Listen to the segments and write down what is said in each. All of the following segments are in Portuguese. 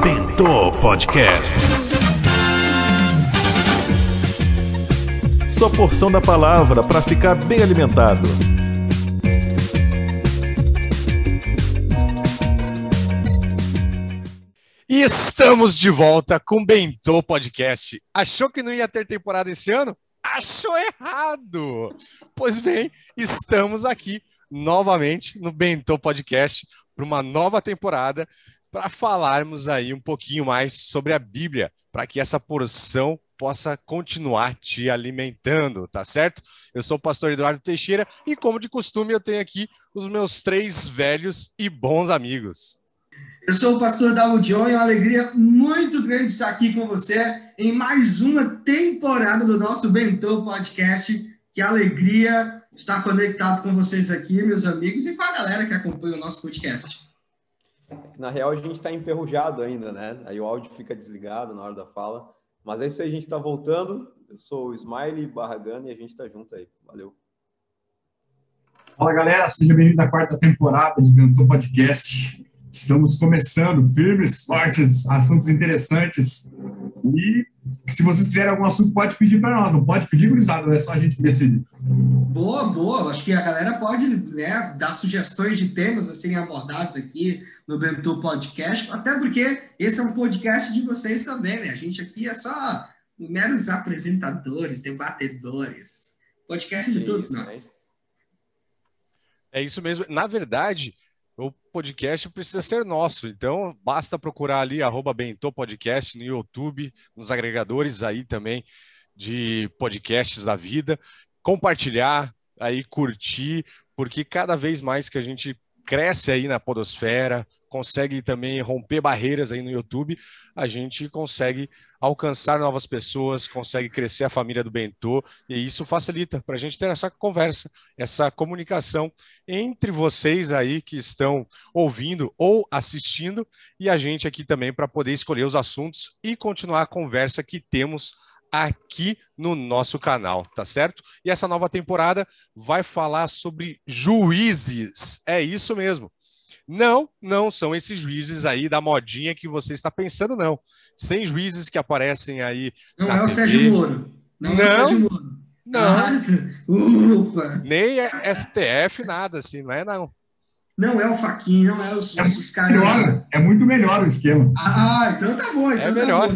Bentô Podcast. Sua porção da palavra para ficar bem alimentado. E estamos de volta com o Bentô Podcast. Achou que não ia ter temporada esse ano? Achou errado! Pois bem, estamos aqui novamente no Bentô Podcast para uma nova temporada para falarmos aí um pouquinho mais sobre a Bíblia, para que essa porção possa continuar te alimentando, tá certo? Eu sou o pastor Eduardo Teixeira e, como de costume, eu tenho aqui os meus três velhos e bons amigos. Eu sou o pastor Dalmo John e é uma alegria muito grande estar aqui com você em mais uma temporada do nosso Bentô Podcast. Que alegria estar conectado com vocês aqui, meus amigos, e com a galera que acompanha o nosso podcast. Na real, a gente está enferrujado ainda, né? Aí o áudio fica desligado na hora da fala. Mas é isso aí, a gente está voltando. Eu sou o Smiley Barragana e a gente está junto aí. Valeu. Fala galera, seja bem-vindo à quarta temporada do Bentô Podcast. Estamos começando, firmes, fortes, assuntos interessantes. E se vocês quiserem algum assunto, pode pedir para nós. Não pode pedir, gurizada, é só a gente decidir. Boa, boa. Acho que a galera pode né, dar sugestões de temas a serem abordados aqui no Bentô Podcast, até porque esse é um podcast de vocês também, né? A gente aqui é só meros apresentadores, debatedores. Podcast de todos nós. É isso mesmo. Na verdade, o podcast precisa ser nosso. Então, basta procurar ali, arroba Bentô Podcast no YouTube, nos agregadores aí também de podcasts da vida, compartilhar, aí curtir, porque cada vez mais que a gente cresce aí na podosfera, consegue também romper barreiras aí no YouTube, a gente consegue alcançar novas pessoas, consegue crescer a família do Bentô, e isso facilita para a gente ter essa conversa, essa comunicação entre vocês aí que estão ouvindo ou assistindo, e a gente aqui também para poder escolher os assuntos e continuar a conversa que temos aqui no nosso canal, tá certo? E essa nova temporada vai falar sobre juízes. É isso mesmo. Não, não são esses juízes aí da modinha que você está pensando, não. Sem juízes que aparecem aí. Não é o TV. Sérgio Moro. Não, não, é o Sérgio Moro. Não. Ah, ufa. Nem é STF, nada assim, não é não. Não é o Faquinha, não é os, é os caras. É muito melhor o esquema. Ah, então tá bom. Então é melhor. Tá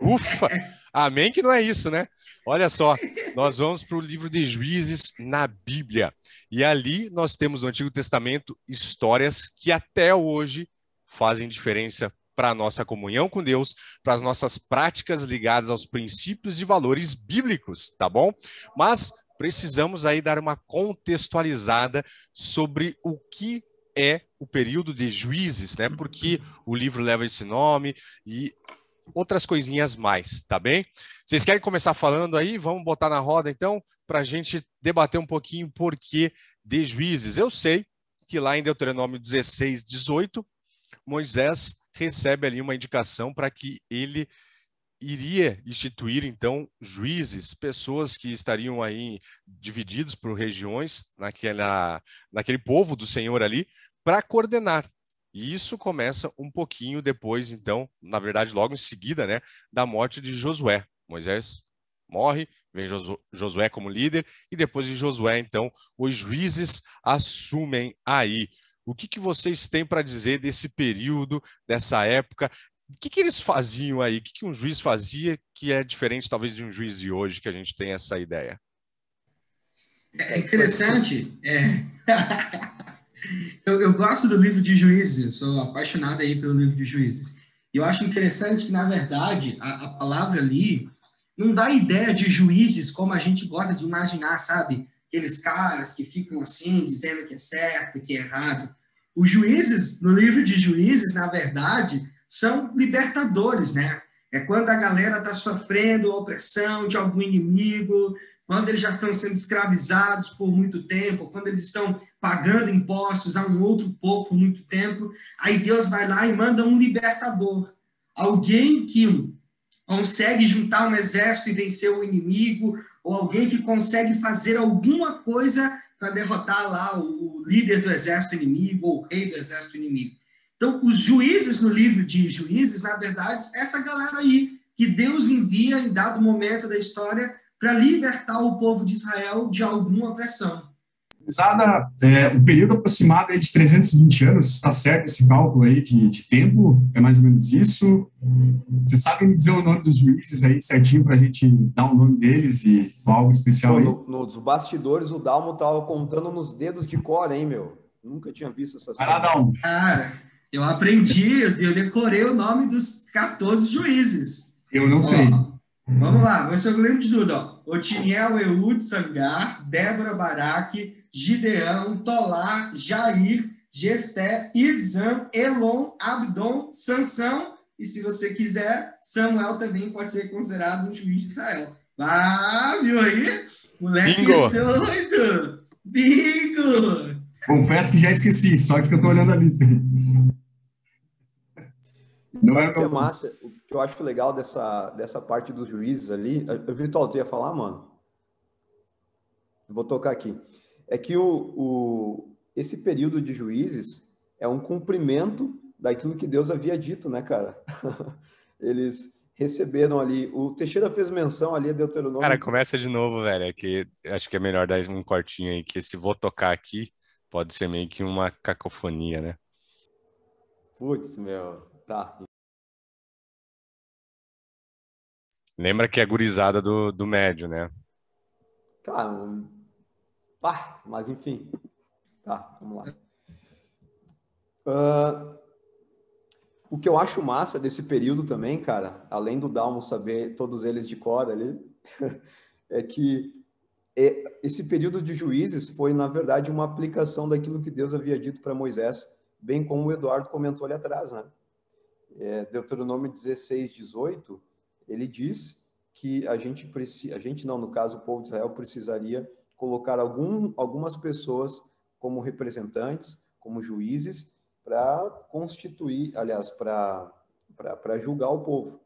Ufa! Amém que não é isso, né? Olha só, nós vamos para o livro de Juízes na Bíblia. E ali nós temos no Antigo Testamento histórias que até hoje fazem diferença para a nossa comunhão com Deus, para as nossas práticas ligadas aos princípios e valores bíblicos, tá bom? Mas precisamos aí dar uma contextualizada sobre o que é o período de juízes, né? Porque o livro leva esse nome e outras coisinhas mais, tá bem? Vocês querem começar falando aí? Vamos botar na roda então, para a gente debater um pouquinho por que de juízes. Eu sei que lá em Deuteronômio 16, 18, Moisés recebe ali uma indicação para que ele iria instituir então juízes, pessoas que estariam aí divididos por regiões naquela, naquele povo do Senhor ali, para coordenar e isso começa um pouquinho depois, então, na verdade, logo em seguida, né, da morte de Josué. Moisés morre, vem Josué como líder, e depois de Josué, então, os juízes assumem aí. O que, que vocês têm para dizer desse período, dessa época? O que, que eles faziam aí? O que, que um juiz fazia que é diferente, talvez, de um juiz de hoje, que a gente tem essa ideia? É interessante. É... Eu, eu, gosto do livro de Juízes, eu sou apaixonado aí pelo livro de Juízes. E eu acho interessante que, na verdade, a, a palavra ali não dá ideia de juízes como a gente gosta de imaginar, sabe? Aqueles caras que ficam assim, dizendo que é certo, que é errado. Os juízes, no livro de Juízes, na verdade, são libertadores, né? É quando a galera está sofrendo opressão de algum inimigo, quando eles já estão sendo escravizados por muito tempo, quando eles estão pagando impostos a um outro povo por muito tempo, aí Deus vai lá e manda um libertador, alguém que consegue juntar um exército e vencer o inimigo, ou alguém que consegue fazer alguma coisa para derrotar lá o líder do exército inimigo ou o rei do exército inimigo. Então, os juízes no livro de Juízes, na verdade, essa galera aí que Deus envia em dado momento da história para libertar o povo de Israel de alguma opressão. Usada é, o período aproximado é de 320 anos, está certo esse cálculo aí de, de, tempo? É mais ou menos isso? Você sabe me dizer o nome dos juízes aí certinho para a gente dar o nome deles e algo especial aí? No, nos bastidores, o Dalmo estava contando nos dedos de cor, hein, meu? Nunca tinha visto essa cena. Cara, eu aprendi, eu decorei o nome dos 14 juízes. Eu não ó, sei. Vamos lá, você lembro de tudo, ó. Otiniel, Eud, Sangar, Débora Baraque, Gideão, Tolá, Jair, Jefté, Ibzan, Elon, Abdon, Sansão, e se você quiser, Samuel também pode ser considerado um juiz de Israel. Ah, viu aí? Moleque Bingo. doido! Bingo! Confesso que já esqueci, só que eu tô olhando a lista aqui. Não é que é massa, o que eu acho legal dessa, dessa parte dos juízes ali. Vitor, tu ia falar, mano? Vou tocar aqui é que o, o, esse período de juízes é um cumprimento daquilo que Deus havia dito, né, cara? Eles receberam ali. O Teixeira fez menção ali a Deuteronômio. Cara, começa de novo, velho. É que acho que é melhor dar um cortinho aí, que se vou tocar aqui, pode ser meio que uma cacofonia, né? Putz, meu. Tá. Lembra que é gurizada do, do médio, né? Tá, Pá, mas enfim. Tá, vamos lá. Uh, o que eu acho massa desse período também, cara, além do Dalmo saber todos eles de cor ali, é que é, esse período de juízes foi, na verdade, uma aplicação daquilo que Deus havia dito para Moisés, bem como o Eduardo comentou ali atrás, né? É, Deuteronômio 16, 18, ele diz que a gente a gente não, no caso, o povo de Israel precisaria colocar algum, algumas pessoas como representantes, como juízes, para constituir, aliás, para julgar o povo.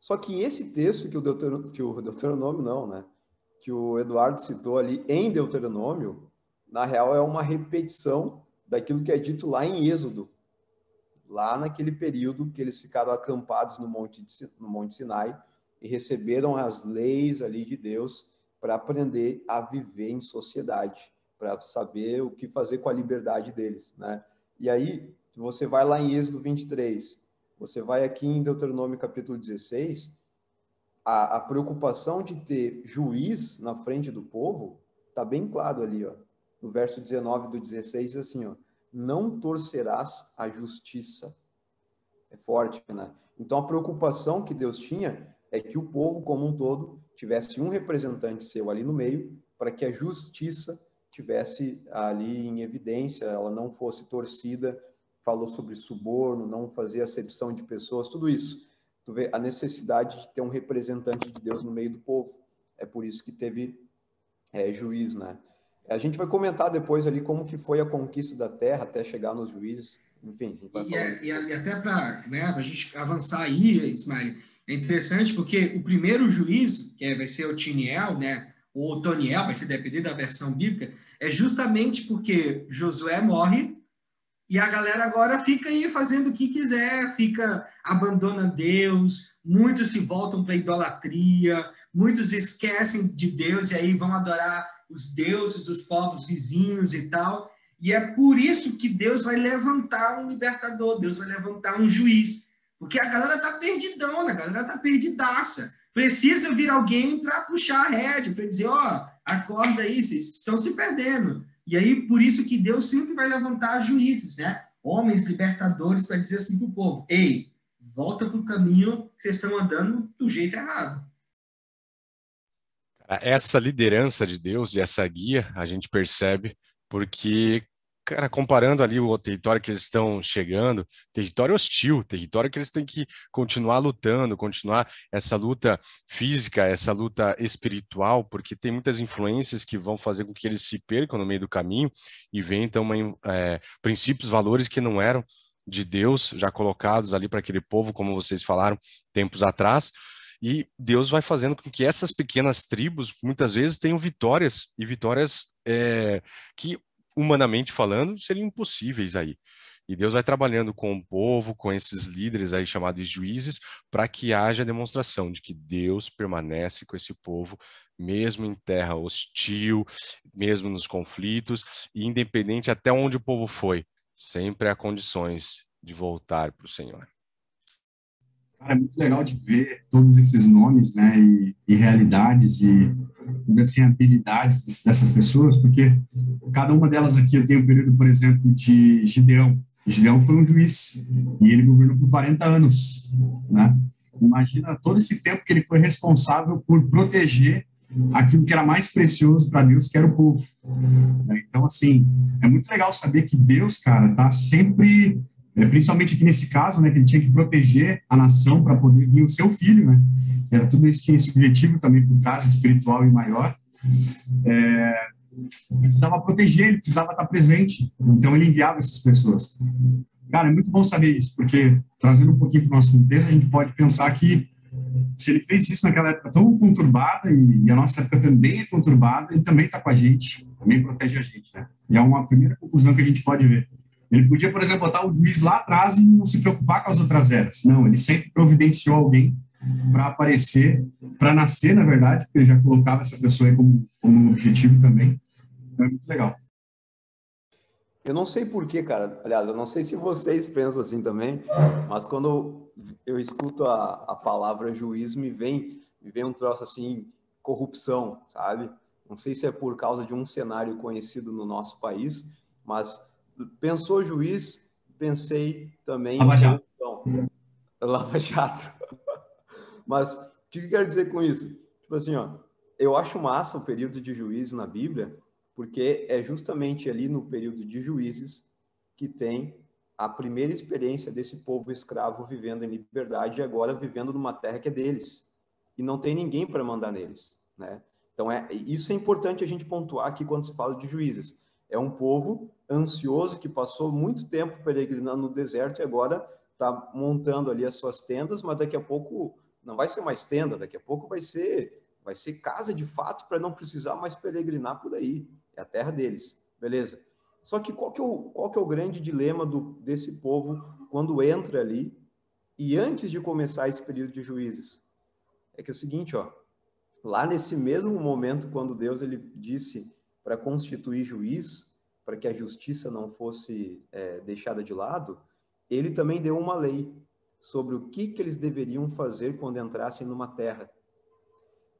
Só que esse texto que o, Deuteronômio, que o Deuteronômio não, né? Que o Eduardo citou ali em Deuteronômio, na real é uma repetição daquilo que é dito lá em Êxodo, lá naquele período que eles ficaram acampados no Monte, de, no Monte Sinai e receberam as leis ali de Deus para aprender a viver em sociedade, para saber o que fazer com a liberdade deles, né? E aí, você vai lá em Êxodo 23, você vai aqui em Deuteronômio capítulo 16, a, a preocupação de ter juiz na frente do povo está bem claro ali, ó. No verso 19 do 16, assim, ó, não torcerás a justiça. É forte, né? Então a preocupação que Deus tinha é que o povo como um todo tivesse um representante seu ali no meio, para que a justiça tivesse ali em evidência, ela não fosse torcida, falou sobre suborno, não fazia acepção de pessoas, tudo isso. Tu vê a necessidade de ter um representante de Deus no meio do povo. É por isso que teve é, juiz, né? A gente vai comentar depois ali como que foi a conquista da terra até chegar nos juízes, enfim. E, é, e, até para né, a gente avançar aí, Ismael, é interessante porque o primeiro juízo, que é, vai ser o Tiniel, né, ou o Toniel, vai ser depender da versão bíblica, é justamente porque Josué morre e a galera agora fica aí fazendo o que quiser, fica abandona Deus, muitos se voltam para idolatria, muitos esquecem de Deus e aí vão adorar os deuses dos povos vizinhos e tal. E é por isso que Deus vai levantar um libertador, Deus vai levantar um juiz porque a galera tá perdidona, a galera tá perdidaça. Precisa vir alguém para puxar a rédea, para dizer, ó, oh, acorda aí, vocês estão se perdendo. E aí, por isso que Deus sempre vai levantar juízes, né? Homens libertadores para dizer assim para o povo, ei, volta para o caminho que vocês estão andando do jeito errado. Essa liderança de Deus e essa guia a gente percebe porque cara, comparando ali o território que eles estão chegando, território hostil, território que eles têm que continuar lutando, continuar essa luta física, essa luta espiritual, porque tem muitas influências que vão fazer com que eles se percam no meio do caminho e venham uma, é, princípios, valores que não eram de Deus já colocados ali para aquele povo, como vocês falaram tempos atrás. E Deus vai fazendo com que essas pequenas tribos, muitas vezes, tenham vitórias, e vitórias é, que humanamente falando, seriam impossíveis aí. E Deus vai trabalhando com o povo, com esses líderes aí chamados juízes, para que haja demonstração de que Deus permanece com esse povo, mesmo em terra hostil, mesmo nos conflitos, e independente até onde o povo foi, sempre há condições de voltar para o Senhor. Cara, é muito legal de ver todos esses nomes, né, e, e realidades e assim habilidades dessas pessoas, porque cada uma delas aqui eu tenho um período, por exemplo, de Gideão. Gideão foi um juiz e ele governou por 40 anos, né? Imagina todo esse tempo que ele foi responsável por proteger aquilo que era mais precioso para Deus, que era o povo. Então, assim, é muito legal saber que Deus, cara, tá sempre é, principalmente aqui nesse caso, né, que ele tinha que proteger a nação para poder vir o seu filho, né, era tudo isso tinha esse objetivo também por trás espiritual e maior, é, precisava proteger, ele precisava estar presente, então ele enviava essas pessoas. Cara, é muito bom saber isso, porque trazendo um pouquinho para o nosso contexto, a gente pode pensar que se ele fez isso naquela época tão conturbada, e, e a nossa época também é conturbada, ele também está com a gente, também protege a gente, né? E é uma primeira conclusão que a gente pode ver. Ele podia, por exemplo, botar o juiz lá atrás e não se preocupar com as outras eras. Não, ele sempre providenciou alguém para aparecer, para nascer, na verdade, porque ele já colocava essa pessoa como, como objetivo também. Então é muito legal. Eu não sei porquê, cara. Aliás, eu não sei se vocês pensam assim também, mas quando eu escuto a, a palavra juiz, me vem, me vem um troço assim, corrupção, sabe? Não sei se é por causa de um cenário conhecido no nosso país, mas Pensou juiz, pensei também Lava Jato. Lava Jato. Mas o que eu quero dizer com isso? Tipo assim, ó, eu acho massa o período de juízes na Bíblia, porque é justamente ali no período de juízes que tem a primeira experiência desse povo escravo vivendo em liberdade e agora vivendo numa terra que é deles. E não tem ninguém para mandar neles, né? Então é isso é importante a gente pontuar aqui quando se fala de juízes. É um povo ansioso que passou muito tempo peregrinando no deserto e agora está montando ali as suas tendas, mas daqui a pouco não vai ser mais tenda, daqui a pouco vai ser vai ser casa de fato para não precisar mais peregrinar por aí. É a terra deles, beleza? Só que qual que é o, qual que é o grande dilema do, desse povo quando entra ali e antes de começar esse período de juízes? É que é o seguinte, ó, lá nesse mesmo momento quando Deus ele disse para constituir juiz, para que a justiça não fosse é, deixada de lado, ele também deu uma lei sobre o que, que eles deveriam fazer quando entrassem numa terra,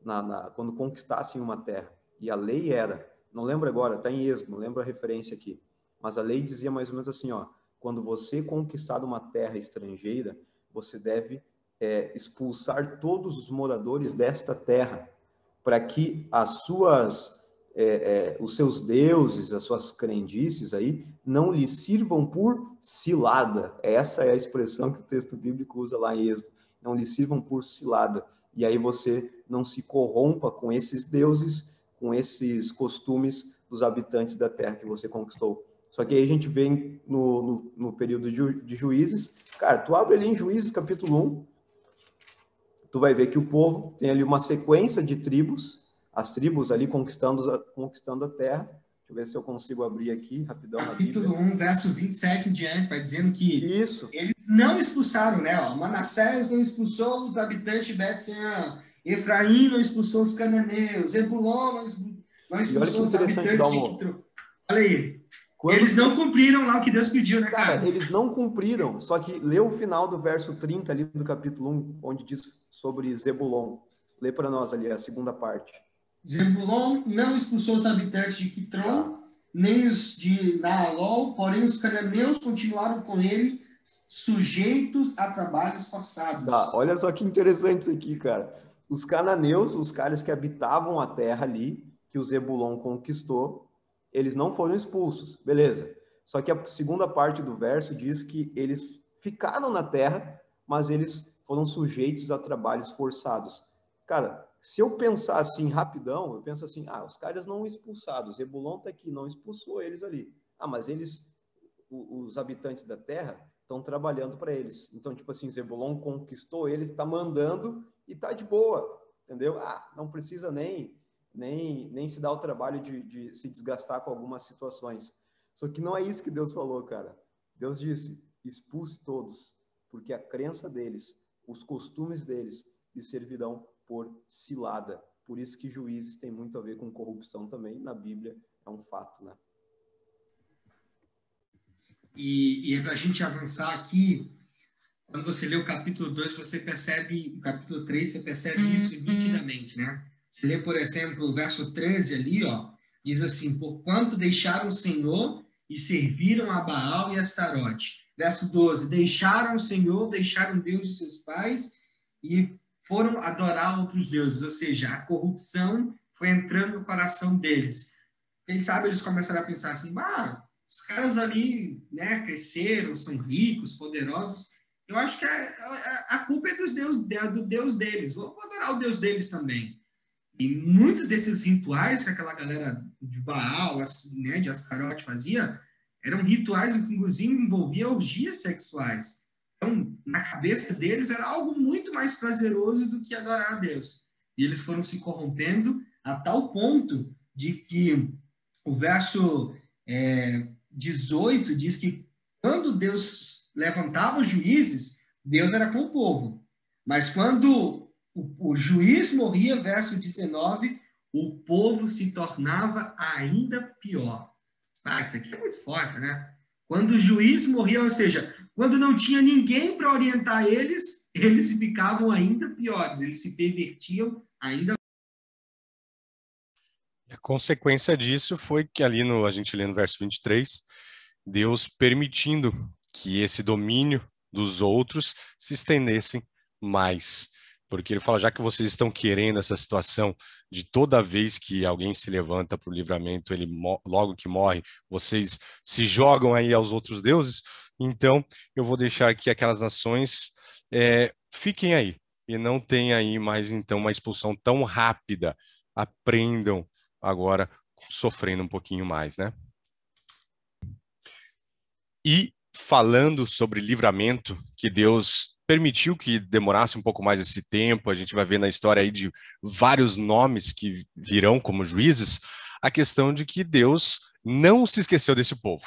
na, na, quando conquistassem uma terra. E a lei era, não lembro agora, está em Êxodo, não lembro a referência aqui, mas a lei dizia mais ou menos assim, ó, quando você conquistar uma terra estrangeira, você deve é, expulsar todos os moradores desta terra, para que as suas é, é, os seus deuses, as suas crendices aí, não lhe sirvam por cilada. Essa é a expressão que o texto bíblico usa lá em Êxodo. Não lhe sirvam por cilada. E aí você não se corrompa com esses deuses, com esses costumes dos habitantes da terra que você conquistou. Só que aí a gente vem no, no, no período de, de juízes. Cara, tu abre ali em Juízes capítulo 1, tu vai ver que o povo tem ali uma sequência de tribos as tribos ali conquistando, conquistando a terra. Deixa eu ver se eu consigo abrir aqui rapidão. Capítulo 1, verso 27 em diante, vai dizendo que Isso. eles não expulsaram, né? Ó, Manassés não expulsou os habitantes de Bet-Sean, Efraim não expulsou os cananeus, Zebulon não expulsou os habitantes de Quitro. Olha aí. Quando... Eles não cumpriram lá o que Deus pediu, né, cara? cara? Eles não cumpriram, só que lê o final do verso 30 ali do capítulo 1, onde diz sobre Zebulon. Lê para nós ali a segunda parte. Zebulon não expulsou os habitantes de Quitron, nem os de Naalol, porém os cananeus continuaram com ele, sujeitos a trabalhos forçados. Tá, olha só que interessante isso aqui, cara. Os cananeus, os caras que habitavam a terra ali, que o Zebulon conquistou, eles não foram expulsos, beleza. Só que a segunda parte do verso diz que eles ficaram na terra, mas eles foram sujeitos a trabalhos forçados. Cara, se eu pensar assim rapidão, eu penso assim, ah, os caras não expulsados, Zebulon está aqui, não expulsou eles ali. Ah, mas eles, os habitantes da terra, estão trabalhando para eles. Então, tipo assim, Zebulon conquistou eles, está mandando e está de boa, entendeu? Ah, não precisa nem nem, nem se dar o trabalho de, de se desgastar com algumas situações. Só que não é isso que Deus falou, cara. Deus disse: expulse todos, porque a crença deles, os costumes deles, lhes servirão por cilada. Por isso que juízes tem muito a ver com corrupção também. Na Bíblia é um fato, né? E, e é para a gente avançar aqui, quando você lê o capítulo 2, você percebe, o capítulo 3, você percebe isso uhum. nitidamente, né? Você lê, por exemplo, o verso 13 ali, ó, diz assim, por quanto deixaram o Senhor e serviram a Baal e a Astarote. Verso 12, deixaram o Senhor, deixaram Deus de seus pais e foram adorar outros deuses, ou seja, a corrupção foi entrando no coração deles. Quem sabe eles começaram a pensar assim, bah, os caras ali, né, cresceram, são ricos, poderosos. Eu acho que a, a, a culpa é dos deus, do Deus deles. Vou adorar o Deus deles também. E muitos desses rituais que aquela galera de Baal, né, de Ascarote fazia, eram rituais que inclusive envolviam orgias sexuais. Então, na cabeça deles era algo muito mais prazeroso do que adorar a Deus. E eles foram se corrompendo a tal ponto de que o verso é, 18 diz que quando Deus levantava os juízes, Deus era com o povo. Mas quando o, o juiz morria, verso 19, o povo se tornava ainda pior. Ah, isso aqui é muito forte, né? Quando o juiz morria, ou seja, quando não tinha ninguém para orientar eles, eles ficavam ainda piores, eles se pervertiam ainda a consequência disso foi que ali no a gente lê no verso 23, Deus permitindo que esse domínio dos outros se estendessem mais. Porque ele fala, já que vocês estão querendo essa situação de toda vez que alguém se levanta para o livramento, ele logo que morre, vocês se jogam aí aos outros deuses, então eu vou deixar que aquelas nações é, fiquem aí e não tenha aí mais então uma expulsão tão rápida. Aprendam agora sofrendo um pouquinho mais, né? E falando sobre livramento, que Deus permitiu que demorasse um pouco mais esse tempo, a gente vai ver na história aí de vários nomes que virão como juízes, a questão de que Deus não se esqueceu desse povo.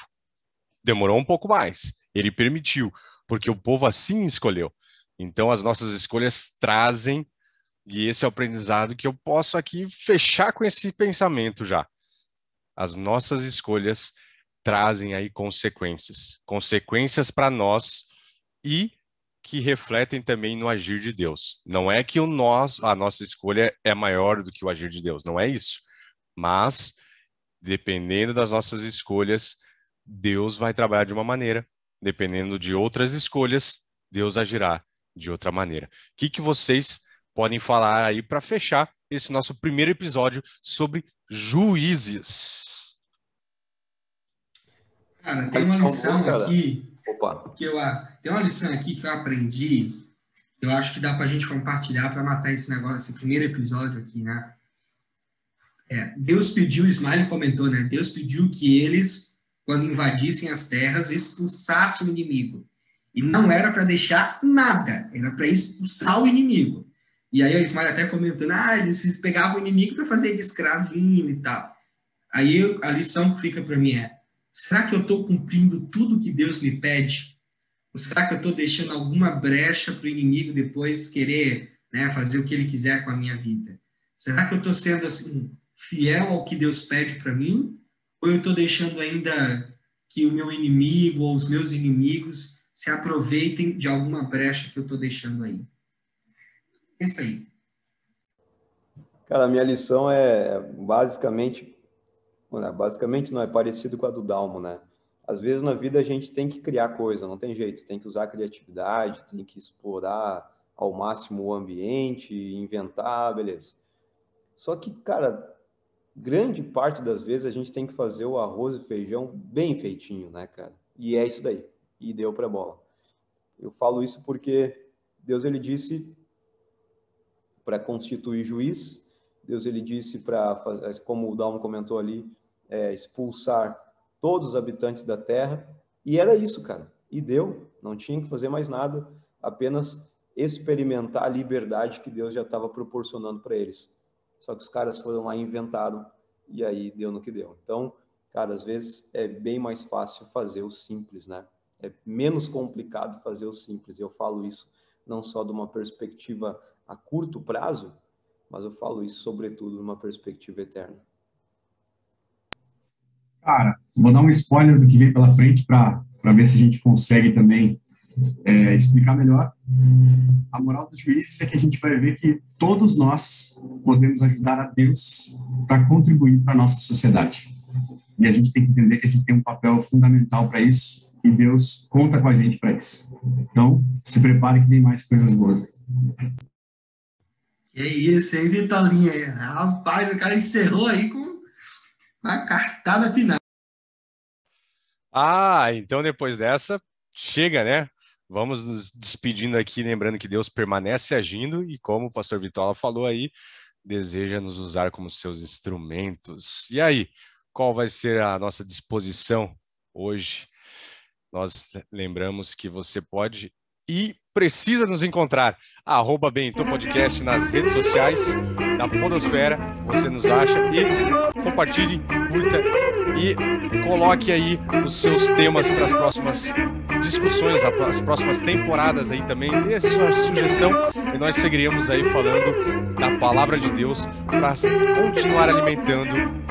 Demorou um pouco mais, ele permitiu, porque o povo assim escolheu. Então as nossas escolhas trazem e esse é o aprendizado que eu posso aqui fechar com esse pensamento já. As nossas escolhas trazem aí consequências, consequências para nós e que refletem também no agir de Deus. Não é que o nós, a nossa escolha é maior do que o agir de Deus, não é isso. Mas dependendo das nossas escolhas, Deus vai trabalhar de uma maneira, dependendo de outras escolhas, Deus agirá de outra maneira. O que, que vocês podem falar aí para fechar esse nosso primeiro episódio sobre juízes. Cara, tem uma lição aqui Opa. que eu tem uma lição aqui que eu aprendi. Eu acho que dá para a gente compartilhar para matar esse negócio, esse primeiro episódio aqui, né? É, Deus pediu, Ismael comentou, né? Deus pediu que eles, quando invadissem as terras, expulsassem o inimigo. E não era para deixar nada, era para expulsar o inimigo. E aí a Ismael até comentando, ah, eles pegavam o inimigo para fazer de escravinho e tal. Aí a lição que fica para mim é, será que eu estou cumprindo tudo que Deus me pede? Ou será que eu estou deixando alguma brecha para o inimigo depois querer né, fazer o que ele quiser com a minha vida? Será que eu estou sendo assim fiel ao que Deus pede para mim? Ou eu estou deixando ainda que o meu inimigo ou os meus inimigos se aproveitem de alguma brecha que eu estou deixando aí? Pensa aí. Cara, minha lição é basicamente, basicamente não é parecido com a do Dalmo, né? Às vezes na vida a gente tem que criar coisa, não tem jeito, tem que usar criatividade, tem que explorar ao máximo o ambiente, inventar, beleza. Só que, cara, grande parte das vezes a gente tem que fazer o arroz e feijão bem feitinho, né, cara? E é isso daí. E deu para bola. Eu falo isso porque Deus ele disse para constituir juiz. Deus ele disse para, como o Dalmo comentou ali, é, expulsar todos os habitantes da terra. E era isso, cara. E deu. Não tinha que fazer mais nada, apenas experimentar a liberdade que Deus já estava proporcionando para eles. Só que os caras foram lá e inventaram, e aí deu no que deu. Então, cara, às vezes é bem mais fácil fazer o simples, né? É menos complicado fazer o simples. Eu falo isso não só de uma perspectiva a curto prazo, mas eu falo isso sobretudo numa perspectiva eterna. Cara, vou dar um spoiler do que vem pela frente para ver se a gente consegue também é, explicar melhor. A moral dos juízes é que a gente vai ver que todos nós podemos ajudar a Deus para contribuir para a nossa sociedade. E a gente tem que entender que a gente tem um papel fundamental para isso e Deus conta com a gente para isso. Então, se prepare que tem mais coisas boas. Que isso, hein, Vitolinha? Rapaz, o cara encerrou aí com a cartada final. Ah, então depois dessa, chega, né? Vamos nos despedindo aqui, lembrando que Deus permanece agindo e, como o pastor Vitola falou aí, deseja nos usar como seus instrumentos. E aí, qual vai ser a nossa disposição hoje? Nós lembramos que você pode e precisa nos encontrar. Arroba Bento Podcast nas redes sociais, na Podosfera, você nos acha e compartilhe, curta e coloque aí os seus temas para as próximas discussões, as próximas temporadas aí também. Dê sua sugestão e nós seguiremos aí falando da palavra de Deus para continuar alimentando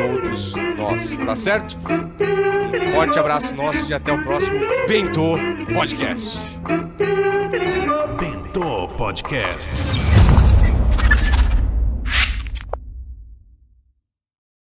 todos nós, tá certo? Um forte abraço nosso e até o próximo Bento Podcast. Bento Podcast.